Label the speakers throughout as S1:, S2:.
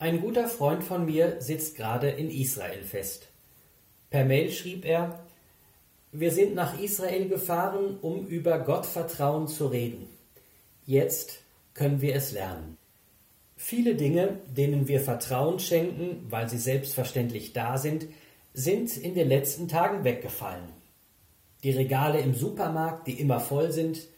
S1: Ein guter Freund von mir sitzt gerade in Israel fest. Per Mail schrieb er, wir sind nach Israel gefahren, um über Gottvertrauen zu reden. Jetzt können wir es lernen. Viele Dinge, denen wir Vertrauen schenken, weil sie selbstverständlich da sind, sind in den letzten Tagen weggefallen. Die Regale im Supermarkt, die immer voll sind,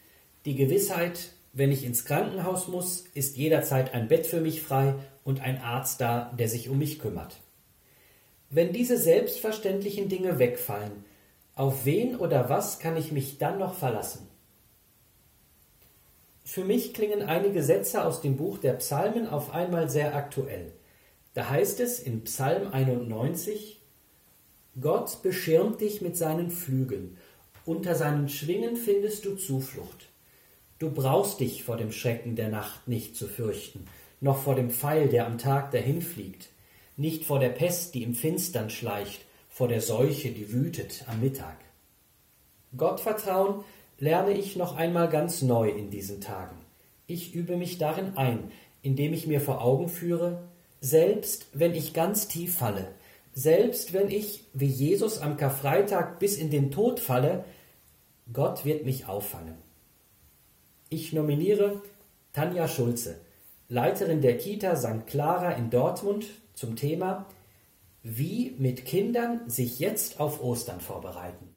S1: die Gewissheit, wenn ich ins Krankenhaus muss, ist jederzeit ein Bett für mich frei und ein Arzt da, der sich um mich kümmert. Wenn diese selbstverständlichen Dinge wegfallen, auf wen oder was kann ich mich dann noch verlassen? Für mich klingen einige Sätze aus dem Buch der Psalmen auf einmal sehr aktuell. Da heißt es in Psalm 91, Gott beschirmt dich mit seinen Flügeln, unter seinen Schwingen findest du Zuflucht. Du brauchst dich vor dem Schrecken der Nacht nicht zu fürchten, noch vor dem Pfeil, der am Tag dahinfliegt, nicht vor der Pest, die im Finstern schleicht, vor der Seuche, die wütet am Mittag. Gottvertrauen lerne ich noch einmal ganz neu in diesen Tagen. Ich übe mich darin ein, indem ich mir vor Augen führe, selbst wenn ich ganz tief falle, selbst wenn ich, wie Jesus am Karfreitag, bis in den Tod falle, Gott wird mich auffangen. Ich nominiere Tanja Schulze, Leiterin der Kita St. Clara in Dortmund, zum Thema wie mit Kindern sich jetzt auf Ostern vorbereiten.